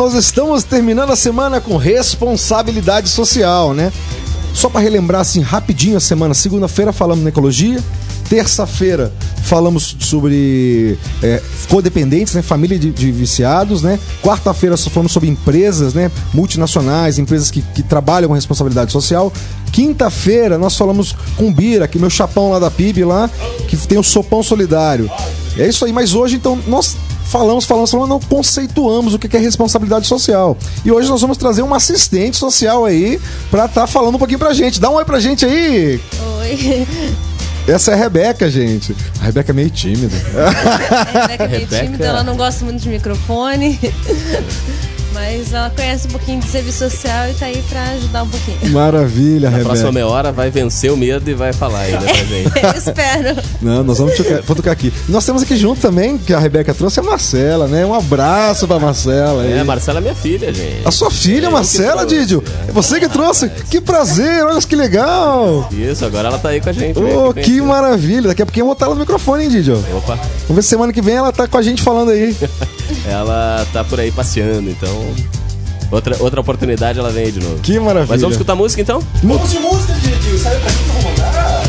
nós estamos terminando a semana com responsabilidade social, né? Só para relembrar assim rapidinho a semana, segunda-feira falamos na ecologia, terça-feira falamos sobre é, codependentes, né? Família de, de viciados, né? Quarta-feira falamos sobre empresas, né? Multinacionais, empresas que, que trabalham com responsabilidade social. Quinta-feira nós falamos com Bira, que meu chapão lá da PIB lá, que tem o sopão solidário. É isso aí, mas hoje então nós falamos, falamos, falamos, não conceituamos o que é responsabilidade social. E hoje nós vamos trazer uma assistente social aí pra estar tá falando um pouquinho pra gente. Dá um oi pra gente aí! Oi! Essa é a Rebeca, gente. A Rebeca é meio tímida. A Rebeca é meio Rebeca... tímida, ela não gosta muito de microfone. Mas ela conhece um pouquinho de serviço social e tá aí pra ajudar um pouquinho. Maravilha, Na Rebeca. próxima meia hora vai vencer o medo e vai falar ainda pra gente. Eu espero. Não, nós vamos tocar, vou tocar aqui. Nós temos aqui junto também, que a Rebeca trouxe, a Marcela, né? Um abraço pra Marcela. Aí. É, a Marcela é minha filha, gente. A sua filha, é Marcela, Didio? É você que trouxe? Que prazer, olha que legal. Isso, agora ela tá aí com a gente. Oh, que, que maravilha. Daqui a pouquinho eu vou botar ela no microfone, hein, Didio? Opa. Vamos ver se semana que vem ela tá com a gente falando aí. ela tá por aí passeando, então Outra, outra oportunidade ela vem aí de novo. Que maravilha. Mas vamos escutar música então? Vamos de música, Didi. Sabe pra quem que eu vou mandar?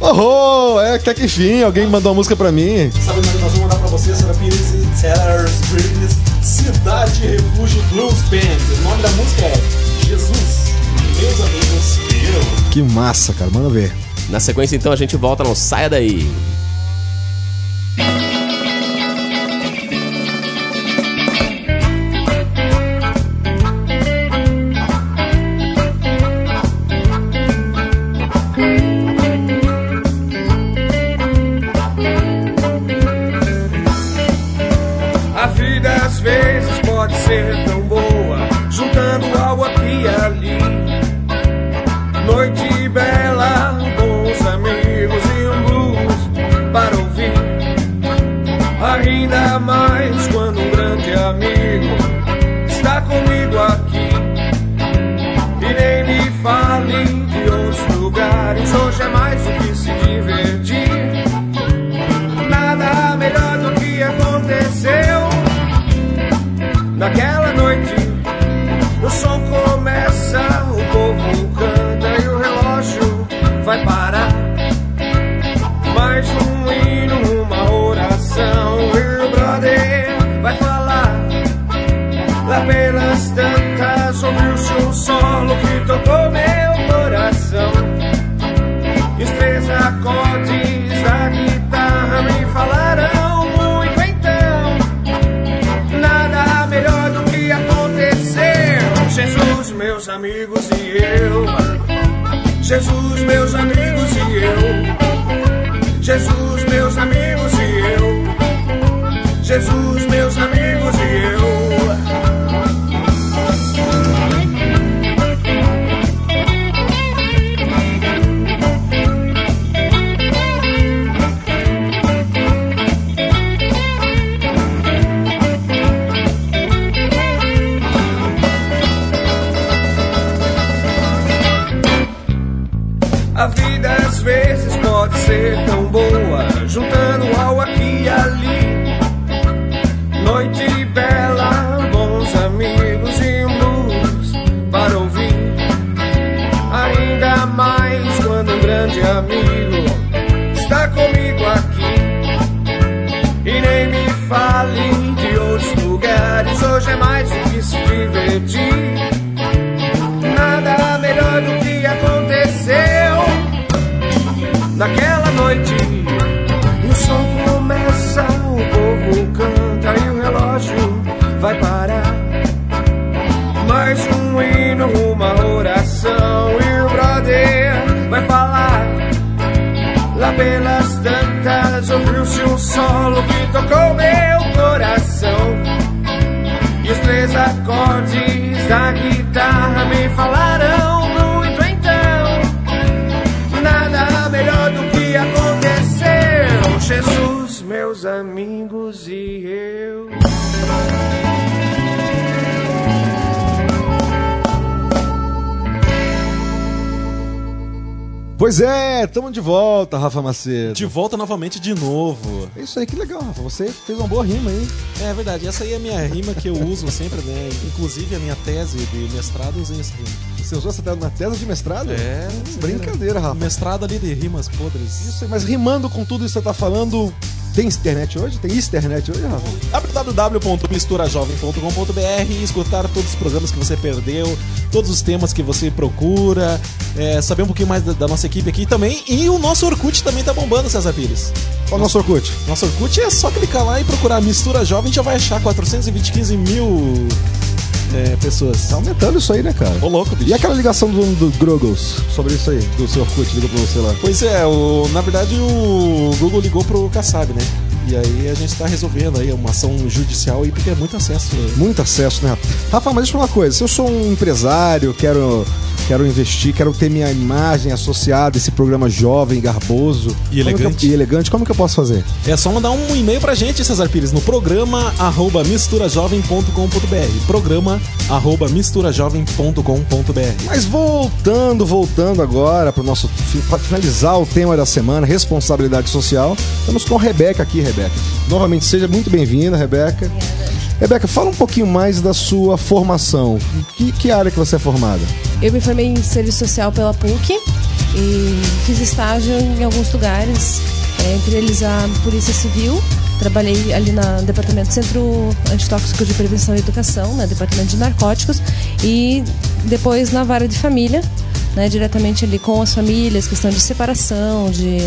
Oh, é, até que enfim, alguém mandou uma música pra mim. Sabe onde nós vamos mandar pra você, Sarah Pires e Sellers Bridges, Cidade Refúgio Blues Band. O nome da música é Jesus, meus amigos e eu. Que massa, cara, manda ver. Na sequência então a gente volta, não saia daí. Jesus, meus amigos e eu. Jesus, meus amigos e eu. Jesus. guitarra me falar. Pois é, estamos de volta, Rafa Macedo. De volta novamente de novo. É isso aí, que legal, Rafa. Você fez uma boa rima aí. É verdade, essa aí é a minha rima que eu uso sempre, né? Inclusive a minha tese de mestrado eu usei essa rima. Você usou essa tese na tese de mestrado? É. Brincadeira, Rafa. Mestrado ali de rimas podres. Isso aí, mas rimando com tudo isso que você tá falando, tem internet hoje? Tem internet hoje, Rafa? www.misturajovem.com.br e escutar todos os programas que você perdeu, todos os temas que você procura, é, saber um pouquinho mais da, da nossa equipe aqui também. E o nosso Orkut também tá bombando, César Pires. Qual o nosso Orkut? Nosso Orkut é só clicar lá e procurar Mistura Jovem, já vai achar 420 mil é, pessoas. Tá aumentando isso aí, né, cara? Ô, louco, bicho. E aquela ligação do, do Grogos sobre isso aí, do seu Orkut, ligou pra você lá? Pois é, o, na verdade o Google ligou pro Kassab, né? E aí a gente tá resolvendo aí uma ação judicial aí porque é muito acesso. Né? Muito acesso, né? Rafa, mas deixa eu falar uma coisa. Se eu sou um empresário, quero, quero investir, quero ter minha imagem associada a esse programa jovem, garboso E como que eu- elegante. e elegante, como que eu posso fazer? É só mandar um e-mail pra gente, Cesar Pires, no programa arroba misturajovem.com.br. Programa arroba misturajovem.com.br. Mas voltando, voltando agora para nosso para finalizar o tema da semana, responsabilidade social. Estamos com a Rebeca aqui, Rebeca. Novamente seja muito bem-vinda, Rebeca. Rebeca, fala um pouquinho mais da sua formação. Que, que área que você é formada? Eu me formei em serviço social pela PUC e fiz estágio em alguns lugares, é, entre eles a Polícia Civil. Trabalhei ali no Departamento Centro Antitóxico de Prevenção e Educação, no Departamento de Narcóticos, e depois na Vara de Família, né, diretamente ali com as famílias, questão de separação, de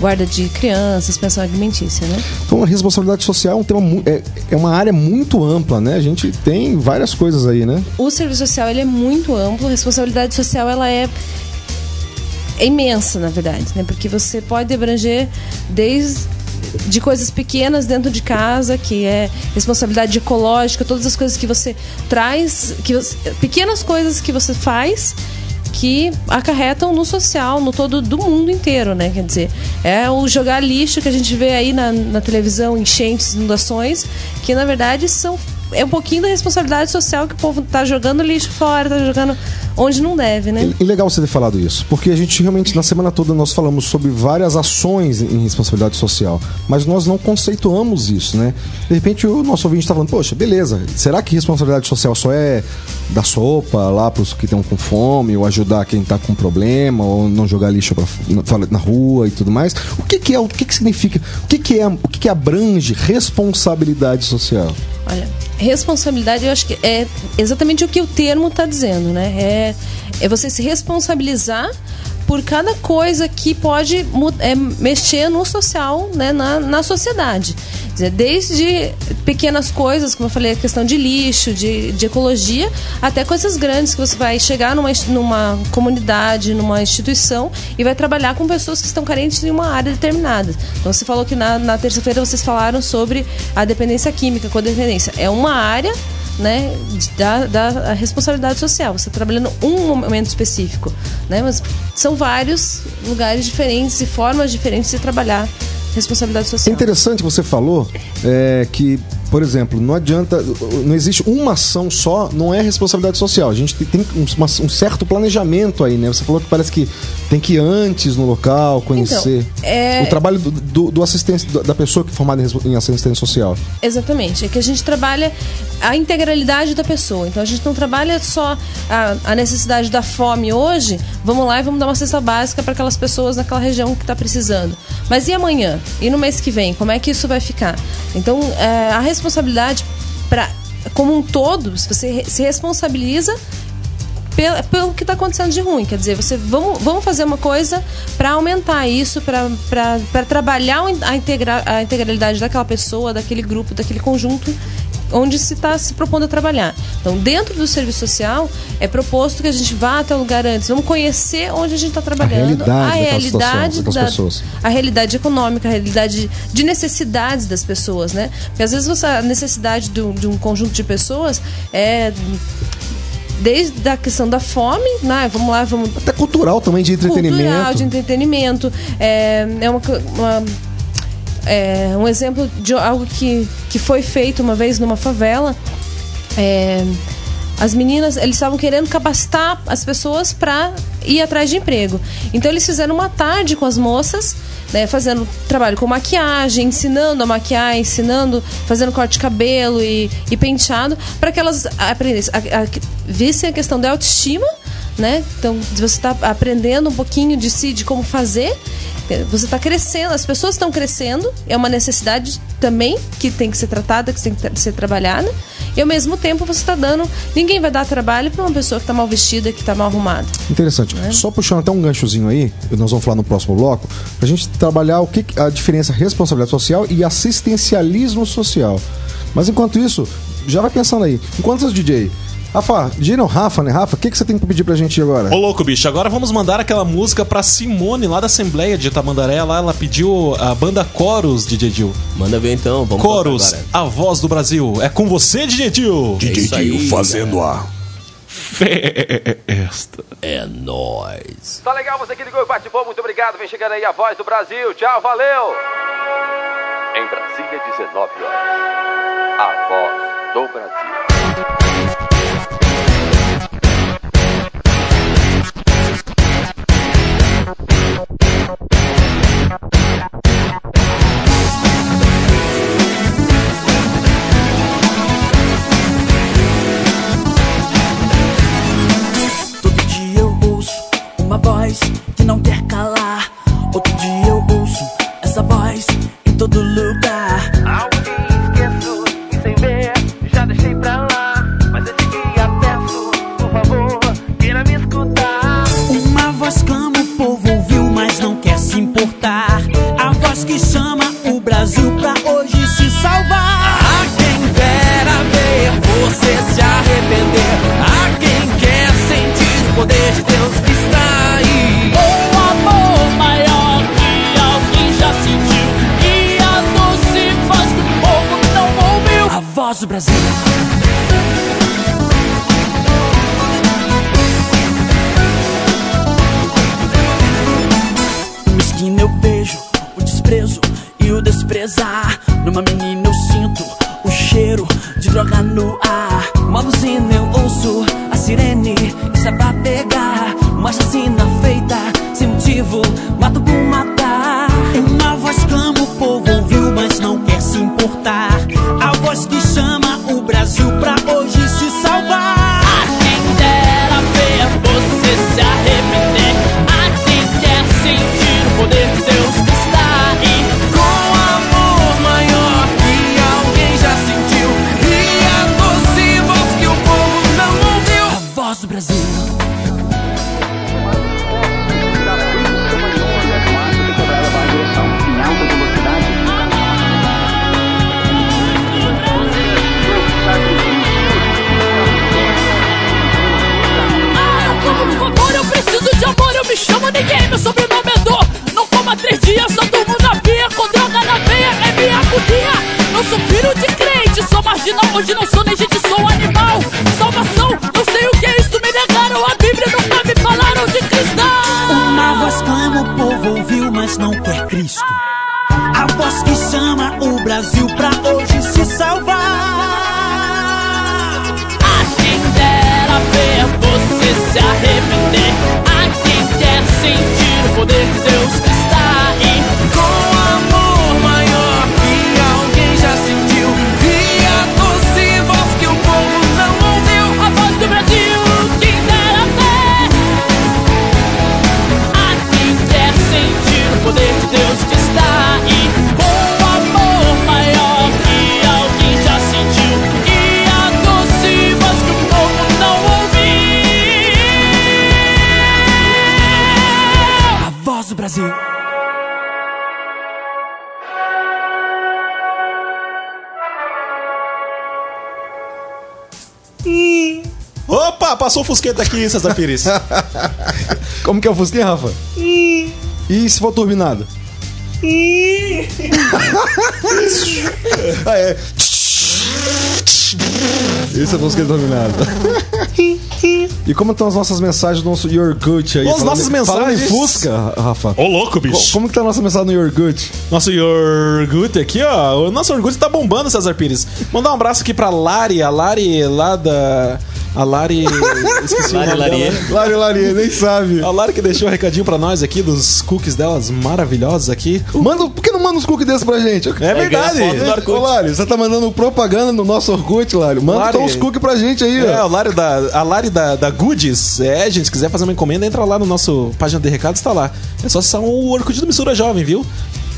guarda de crianças, pensão alimentícia, né? Então, a responsabilidade social é um tema é, é uma área muito ampla, né? A gente tem várias coisas aí, né? O serviço social ele é muito amplo, a responsabilidade social ela é, é imensa, na verdade, né? Porque você pode abranger desde de coisas pequenas dentro de casa, que é responsabilidade ecológica, todas as coisas que você traz, que você- pequenas coisas que você faz que acarretam no social, no todo do mundo inteiro, né? Quer dizer, é o jogar lixo que a gente vê aí na, na televisão, enchentes, inundações, que na verdade são é um pouquinho da responsabilidade social que o povo tá jogando lixo fora, tá jogando onde não deve, né? E legal você ter falado isso, porque a gente realmente, na semana toda, nós falamos sobre várias ações em responsabilidade social, mas nós não conceituamos isso, né? De repente, o nosso ouvinte está falando, poxa, beleza, será que responsabilidade social só é dar sopa lá para os que estão com fome, ou ajudar quem está com problema, ou não jogar lixo pra, na, na rua e tudo mais? O que, que é, o que, que significa, o que, que é, o que, que abrange responsabilidade social? Olha, responsabilidade eu acho que é exatamente o que o termo está dizendo, né? É, é você se responsabilizar por cada coisa que pode é, mexer no social, né, na, na sociedade. Desde pequenas coisas, como eu falei, a questão de lixo, de, de ecologia, até coisas grandes que você vai chegar numa, numa comunidade, numa instituição e vai trabalhar com pessoas que estão carentes em uma área determinada. Então você falou que na, na terça-feira vocês falaram sobre a dependência química, codependência. É uma área né, da, da responsabilidade social. Você está trabalhando um momento específico, né, mas são vários lugares diferentes e formas diferentes de trabalhar responsabilidade É social. interessante que você falou é, que, por exemplo, não adianta, não existe uma ação só, não é responsabilidade social. A gente tem- um, uma- um certo planejamento aí, né? Você falou que parece que tem que ir antes no local, conhecer. Então, é- O trabalho do, do, do assistente, da pessoa que é formada em assistência social. Exatamente. É que a gente trabalha a integralidade da pessoa. Então a gente não trabalha só a, a necessidade da fome hoje, vamos lá e vamos dar uma cesta básica para aquelas pessoas naquela região que está precisando. Mas e amanhã? E no mês que vem? Como é que isso vai ficar? Então é, a responsabilidade para como um todo, se você se responsabiliza pelo, pelo que está acontecendo de ruim. Quer dizer, você vamos, vamos fazer uma coisa para aumentar isso, para trabalhar a, integra, a integralidade daquela pessoa, daquele grupo, daquele conjunto onde se está se propondo a trabalhar. Então, dentro do serviço social, é proposto que a gente vá até o lugar antes. Vamos conhecer onde a gente está trabalhando. realidade daquela situação, daquelas da- pessoas. a realidade econômica, a realidade de necessidades das pessoas, né? Porque às vezes você, a necessidade de um, de um conjunto de pessoas é desde a questão da fome, né? Vamos lá, vamos Até cultural também, de entretenimento. cultural, de entretenimento. É, é uma, uma- é um exemplo de algo que, que foi feito uma vez numa favela. É, As meninas, eles estavam querendo capacitar as pessoas para ir atrás de emprego. Então eles fizeram uma tarde com as moças, né, fazendo trabalho com maquiagem, ensinando a maquiar, ensinando, fazendo corte de cabelo e, e penteado, para que elas aprendessem, a, a, vissem a questão da autoestima, né? Então você está aprendendo um pouquinho de si, de como fazer. Você está crescendo, as pessoas estão crescendo, é uma necessidade também que tem que ser tratada, que tem que ser trabalhada. E ao mesmo tempo você está dando. Ninguém vai dar trabalho para uma pessoa que está mal vestida, que está mal arrumada. Interessante. Só puxando até um ganchozinho aí, nós vamos falar no próximo bloco, pra gente trabalhar o que a diferença responsabilidade social e assistencialismo social. Mas enquanto isso, já vai pensando aí. Enquanto os DJ. Rafa, DJ não, Rafa, né? Rafa, o que, que você tem que pedir pra gente agora? Ô louco, bicho, agora vamos mandar aquela música pra Simone lá da Assembleia de Itamandaré. Lá ela pediu a banda Coros, DJ Dil. Manda ver então, vamos Coros, a voz do Brasil. É com você, DJ Dil. É isso aí, fazendo a. Festa. É nóis. Tá legal você que ligou e participou, muito obrigado. Vem chegando aí a voz do Brasil. Tchau, valeu! Em Brasília, 19 horas. A voz do Brasil. Do Brasil. Fusqueta aqui, César Pires. Como que é o Fusquinha, Rafa? E se for turbinado? ah, é. Esse é o Fusquinha turbinado. E como estão as nossas mensagens do nosso Yorgut aí? As Falando- nossas Falando em mensagens- Fusca, Rafa. Ô louco, Co- bicho. Como que tá a nossa mensagem no Yorgut? Nosso Yorgut aqui, ó. O nosso Yorgut tá bombando, César Pires. Mandar um abraço aqui pra Lari, a Lari lá da. A Lari. Esqueci Lari o nome Larie. dela. Lari, Lari, nem sabe. A Lari que deixou um recadinho pra nós aqui dos cookies delas maravilhosos aqui. Manda, por que não manda uns cookies desses pra gente? É verdade. do Orkut. Ô, Lário, você tá mandando propaganda no nosso Orkut, Lário. Manda Lário. então uns cookies pra gente aí, É, ó. o Lari da, a Lari da, da Goodies. É, gente, se quiser fazer uma encomenda, entra lá no nosso página de recados, tá lá. É só acessar o Orkut do Mistura Jovem, viu?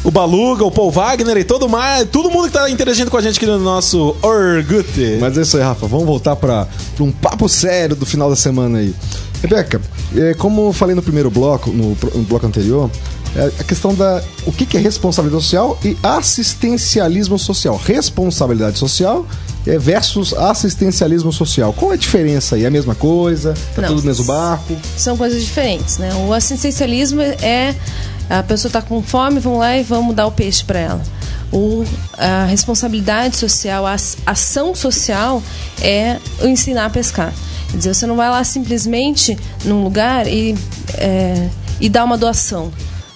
O Baluga, o Paul Wagner e todo mais, todo mundo que tá interagindo com a gente aqui no nosso Orgut. Mas é isso aí, Rafa. Vamos voltar pra, pra um papo sério do final da semana aí. Rebeca, é, como eu falei no primeiro bloco, no, no bloco anterior, é a questão da o que, que é responsabilidade social e assistencialismo social. Responsabilidade social é, versus assistencialismo social. Qual é a diferença aí? É a mesma coisa? Tá Não. tudo no mesmo barco? São coisas diferentes, né? O assistencialismo é a pessoa está com fome, vamos lá e vamos dar o peixe para ela. O, a responsabilidade social, a ação social é ensinar a pescar. Quer dizer, você não vai lá simplesmente num lugar e, é, e dar uma doação.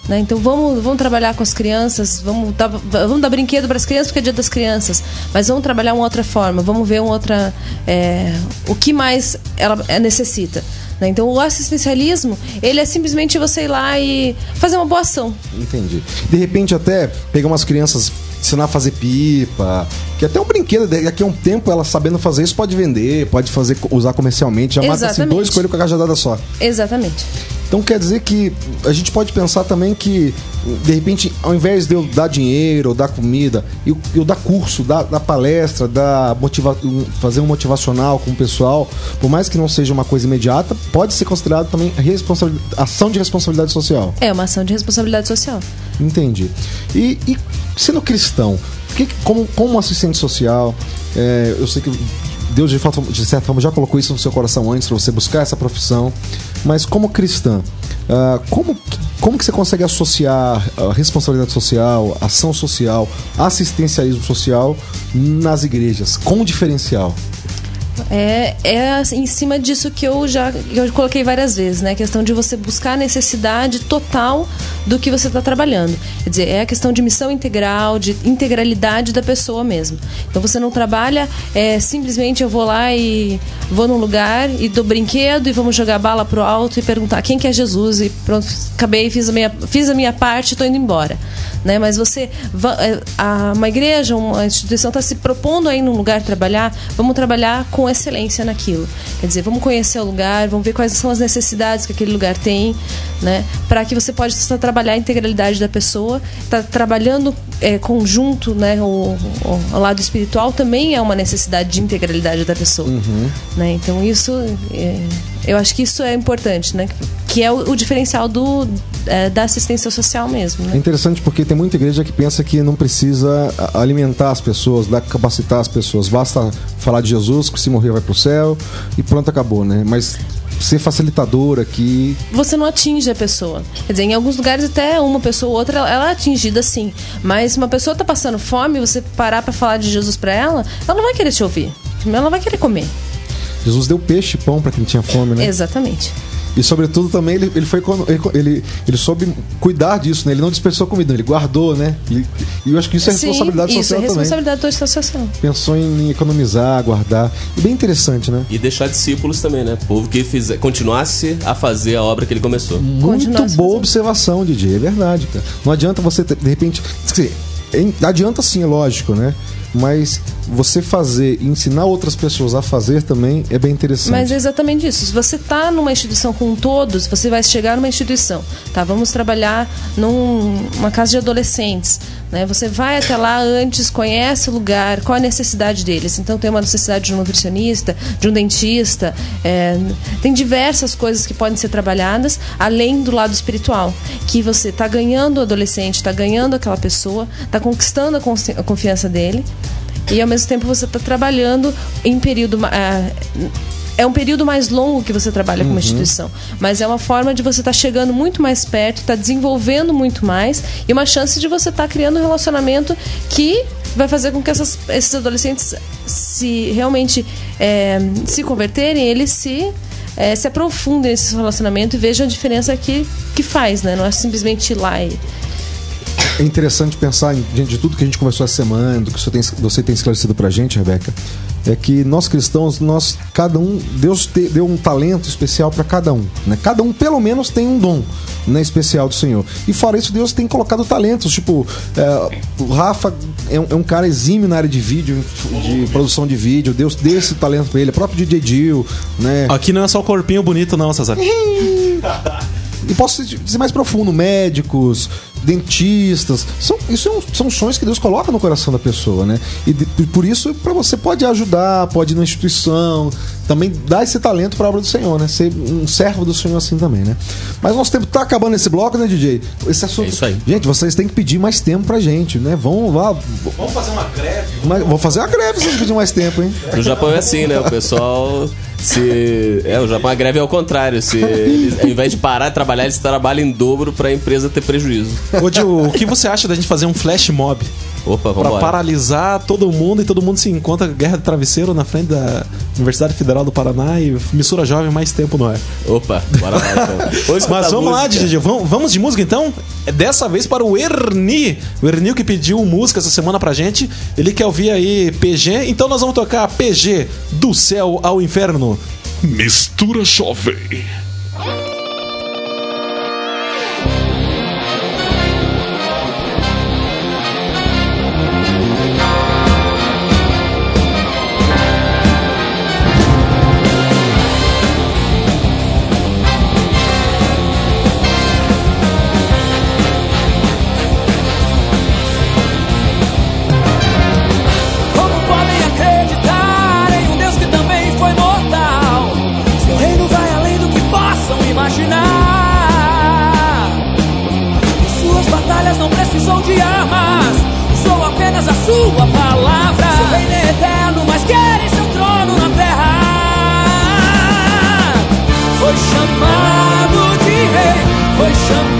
né? Então vamos, vamos trabalhar com as crianças, vamos dar, vamos dar brinquedo para as crianças porque é dia das crianças, mas vamos trabalhar uma outra forma, vamos ver uma outra. é, o que mais ela é, necessita. Né? Então o assistencialismo, ele é simplesmente você ir lá e fazer uma boa ação. Entendi. De repente até pegar umas crianças, ensinar a fazer pipa, que até um brinquedo, daqui a um tempo ela sabendo fazer isso pode vender, pode fazer usar comercialmente, já mata assim, Exatamente. dois coelhos com a cajadada só. Exatamente. Então quer dizer que a gente pode pensar também que, de repente, ao invés de eu dar dinheiro ou dar comida, eu, eu dar curso, dar, dar palestra, dar motiva fazer um motivacional com o pessoal, por mais que não seja uma coisa imediata, pode ser considerado também ação de responsabilidade social. É uma ação de responsabilidade social. Entendi. E, e sendo cristão, que, como, como assistente social, é, eu sei que Deus de, fato, de certa forma já colocou isso no seu coração antes para você buscar essa profissão, mas como cristã, ah, como, como que você consegue associar a responsabilidade social, ação social, assistencialismo social nas igrejas, com diferencial? É, é em cima disso que eu já eu coloquei várias vezes, né? A questão de você buscar a necessidade total do que você está trabalhando. Quer dizer, é a questão de missão integral, de integralidade da pessoa mesmo. Então você não trabalha é, simplesmente eu vou lá e vou num lugar e dou brinquedo e vamos jogar bala pro alto e perguntar quem que é Jesus e pronto, acabei, fiz a minha, fiz a minha parte e tô indo embora. Né? Mas você, é, uma igreja, uma instituição está se propondo aí num lugar trabalhar, vamos trabalhar com excelência naquilo. Quer dizer, vamos conhecer o lugar, vamos ver quais são as necessidades que aquele lugar tem, né? Para que você possa trabalhar a integralidade da pessoa, tá trabalhando é, conjunto, né? O, o- o lado espiritual também é uma necessidade de integralidade da pessoa, né? Então isso, é, eu acho que isso é importante, né? Que é o, o diferencial do é, da assistência social mesmo, É né? interessante porque tem muita igreja que pensa que não precisa alimentar as pessoas, dar- capacitar as pessoas. Basta falar de Jesus, que se morrer vai pro céu e pronto, acabou, né? Mas ser facilitador aqui. você não atinge a pessoa. Quer dizer, em alguns lugares até uma pessoa ou outra ela é atingida sim. Mas se uma pessoa tá passando fome, você parar pra falar de Jesus pra ela, ela não vai querer te ouvir. Ela vai querer comer. Jesus deu peixe e pão para quem tinha fome, né? Exatamente. E sobretudo também ele, ele foi quando- ele, ele, ele soube cuidar disso, né? Ele não dispersou comida, ele guardou, né? E, e eu acho que isso é Sim, responsabilidade isso social é também. responsabilidade da associação. Pensou em economizar, guardar. E bem interessante, né? E deixar discípulos também, né? Povo que fizer, continuasse a fazer a obra que ele começou. Muito boa fazendo. observação, DJ. É verdade, cara. Não adianta você, ter- de repente. quer dizer, adianta sim, é lógico, né? Mas você fazer e ensinar outras pessoas a fazer também é bem interessante. Mas é exatamente isso. Se você está numa instituição com todos, você vai chegar numa instituição, tá? Vamos trabalhar num- numa casa de adolescentes, né? Você vai até lá antes, conhece o lugar, qual a necessidade deles. Então tem uma necessidade de um nutricionista, de um dentista, é, tem diversas coisas que podem ser trabalhadas além do lado espiritual, que você está ganhando o adolescente, está ganhando aquela pessoa, está conquistando a a confiança dele e ao mesmo tempo você está trabalhando em período ah, é um período mais longo que você trabalha com uma instituição, mas é uma forma de você estar chegando muito mais perto, estar desenvolvendo muito mais e uma chance de você estar criando um relacionamento que vai fazer com que essas- esses adolescentes se realmente é, se converterem, eles se é, se aprofundem nesse relacionamento e vejam a diferença que, que faz, né? Não é simplesmente ir lá e é interessante pensar, em- diante de tudo que a gente conversou essa semana, do que você tem, você tem esclarecido pra gente, Rebeca, é que nós cristãos, nós, cada um, Deus te- deu um talento especial pra cada um. Né? Cada um, pelo menos, tem um dom né, especial do Senhor. E fora isso, Deus tem colocado talentos. Tipo, é, o Rafa é um, é um cara exímio na área de vídeo, de produção de vídeo. Deus deu esse talento pra ele. O próprio DJ Dil, né? Aqui não é só o corpinho bonito, não, César. E posso dizer mais profundo, médicos, dentistas, são, isso é um- são sonhos que Deus coloca no coração da pessoa, né? E, de- por isso, para você pode ajudar, pode ir na instituição, também dar esse talento para a obra do Senhor, né? Ser um servo do Senhor assim também, né? Mas nosso tempo tá acabando esse bloco, né, DJ? Esse assunto. É isso aí. Gente, vocês têm que pedir mais tempo pra gente, né? Vão lá. Vamos fazer uma greve? Mas, vou fazer uma greve se vocês pedirem mais tempo, hein? No Japão é assim, né? O pessoal se. É, o Japão a greve é ao contrário. Se eles, ao invés de parar de trabalhar, eles trabalham em dobro pra empresa ter prejuízo. Ô, Gil, o que você acha da gente fazer um flash mob? Opa, Pra vamos paralisar todo mundo e todo mundo se encontra guerra de travesseiro na frente da Universidade Federal do Paraná e missura jovem mais tempo no ar. Opa, bora lá então. Mas vamos lá, música. DJ. Vamos, vamos de música então? É Dessa vez para o Erni. O Erni que pediu música essa semana pra gente. Ele quer ouvir aí PG. Então nós vamos tocar PG do céu ao inferno. Mistura Jovem. Foi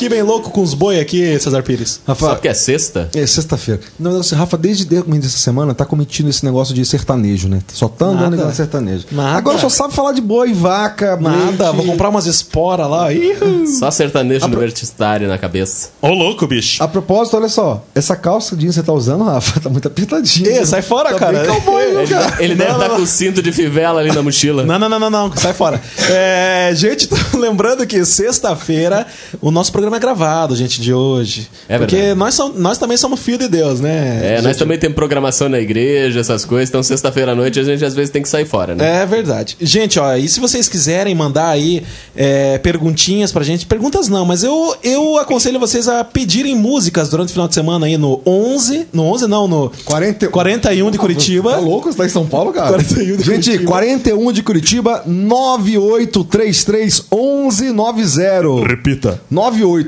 aqui bem louco com os boi aqui, Cesar Pires. Rafa, porque é sexta? é sexta-feira. Verdade, Rafa, desde o começo dessa semana, tá cometindo esse negócio de sertanejo, né? Só tá andando igual sertanejo. Nada. Agora só sabe falar de boi, vaca, Nada, leite. vou comprar umas esporas lá. Ih, Só sertanejo universitário na cabeça. Ô, louco, bicho. A propósito, olha só, essa calça jeans que você tá usando, Rafa, tá muito apertadinha. Ê, sai fora, tá cara. Cowboy, Ele, cara? ele deve estar com o cinto de fivela ali na mochila. Não, não, não, não, não, sai fora. É, gente, lembrando que sexta-feira o nosso programa é gravado, gente, de hoje. É Porque verdade. nós, som- nós também somos filho de Deus, né? É, nós Gente, também temos programação na igreja, essas coisas. Então, sexta-feira à noite, a gente às vezes tem que sair fora, né? É verdade. Gente, ó, e se vocês quiserem mandar aí é, perguntinhas pra gente, perguntas não, mas eu, eu aconselho vocês a pedirem músicas durante o final de semana aí no 11, no 11 não, no 40... 41 de Curitiba. Tá louco? Você tá em São Paulo, cara? 41 de Gente, Curitiba. 41 de Curitiba, 9833 1190. Repita. 9833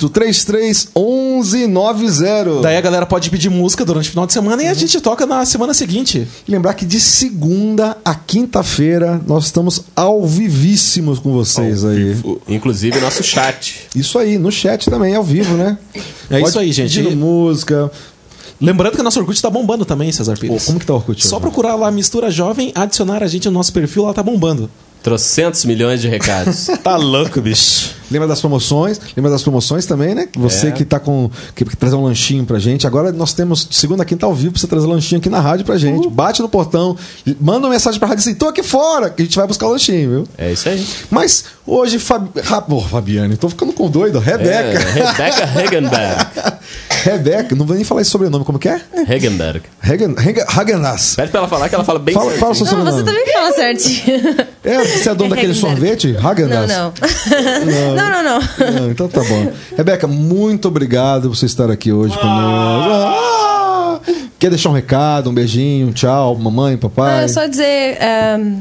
1190. Daí a galera pode pedir música durante o final de semana e a gente toca na semana seguinte. Lembrar que de segunda a quinta-feira nós estamos ao vivíssimos com vocês aí. O- Inclusive, nosso chat. Isso aí, no chat também, ao vivo, né? É isso aí, gente. pedindo música. Lembrando que o nosso Orkut tá bombando também, Cesar Pô, Pires. como que tá o Orkut? Só hoje? procurar lá Mistura Jovem, adicionar a gente no nosso perfil, lá tá bombando. Trocentos milhões de recados. Tá louco, bicho. Lembra das promoções? Lembra das promoções também, né? Você É. que tá com. que, que trazer um lanchinho pra gente. Agora nós temos de segunda a quinta ao vivo pra você trazer lanchinho aqui na rádio pra gente. Bate no portão, manda uma mensagem pra rádio assim: tô aqui fora, que a gente vai buscar o lanchinho, viu? É isso aí. Mas hoje, Fabi... Ô, Fabiane, tô ficando com doido. É, Rebeca. Rebecca Hagenberg. Rebeca, não vou nem falar esse sobrenome, como que é? Hagenberg. Hagen, Hagen, Hagenas. Pede pra ela falar que ela fala bem Fala, fala certinho. seu Não, você também fala certinho. É, você é dono É daquele sorvete? Não, Hagenas? não. Não, não, não. Não, então tá bom. Rebeca, muito obrigado por você estar aqui hoje conosco. Quer deixar um recado, um beijinho, um tchau, mamãe, papai? Ah, só dizer,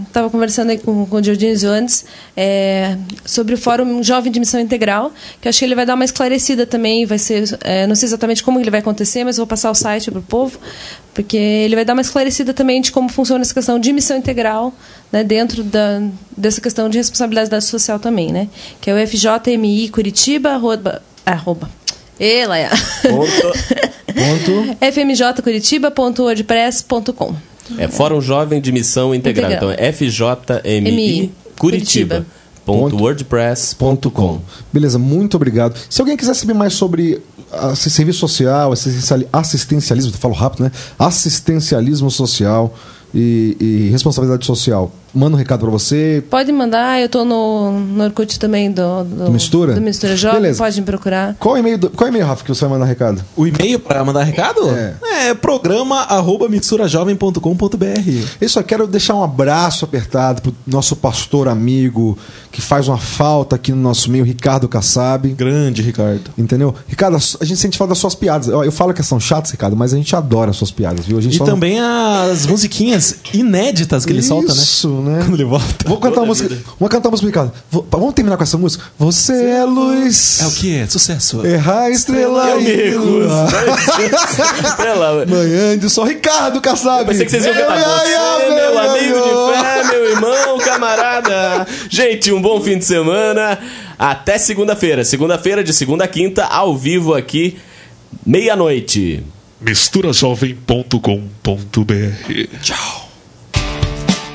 estava conversando aí com, com o Dionísio antes é, sobre o Fórum Jovem de Missão Integral, que eu acho que ele vai dar uma esclarecida também, vai ser, é, não sei exatamente como ele vai acontecer, mas vou passar o site para o povo, porque ele vai dar uma esclarecida também de como funciona essa questão de missão integral, né, dentro da, dessa questão de responsabilidade social também, né, que é o FJMI Curitiba, arroba, arroba Ê, Laia. Ponto. fmjcuritiba.wordpress.com É Fórum Jovem de Missão Integral. Integral. Então é FJMI MI, Curitiba. .wordpress.com Beleza, muito obrigado. Se alguém quiser saber mais sobre ah, serviço social, assistenciali- assistencialismo, eu falo rápido, né? Assistencialismo social e, e responsabilidade social, manda um recado pra você. Pode mandar, eu tô no, no Orkut também do, do, Do Mistura? do Mistura Jovem, Beleza. pode me procurar. Qual e-mail, do- qual e-mail, Rafa, que você vai mandar recado? O e-mail pra mandar recado? É. É, programa arroba misturajovem.com.br. Eu só quero deixar um abraço apertado pro nosso pastor amigo que faz uma falta aqui no nosso meio, Ricardo Kassab. Grande, Ricardo. Entendeu? Ricardo, a gente sente falta das suas piadas. Eu eu falo que são chatas, Ricardo, mas a gente adora as suas piadas, viu? A gente E só não- também as musiquinhas inéditas que ele solta, né? Isso, né? Quando ele volta. Vou cantar uma música. Vamos cantar uma música. Vou- Vamos terminar com essa música? Você é luz. É o que? Sucesso. Errar a estrela Eu me e recuso. lua. Ela- Manhã de sol, Ricardo Kassab. Eu pensei que vocês iam cantar você, meu amigo de fé, meu irmão, camarada. Gente, um bom fim de semana. Até segunda-feira. Segunda-feira, de segunda a quinta, ao vivo aqui, meia-noite. misturajovem.com.br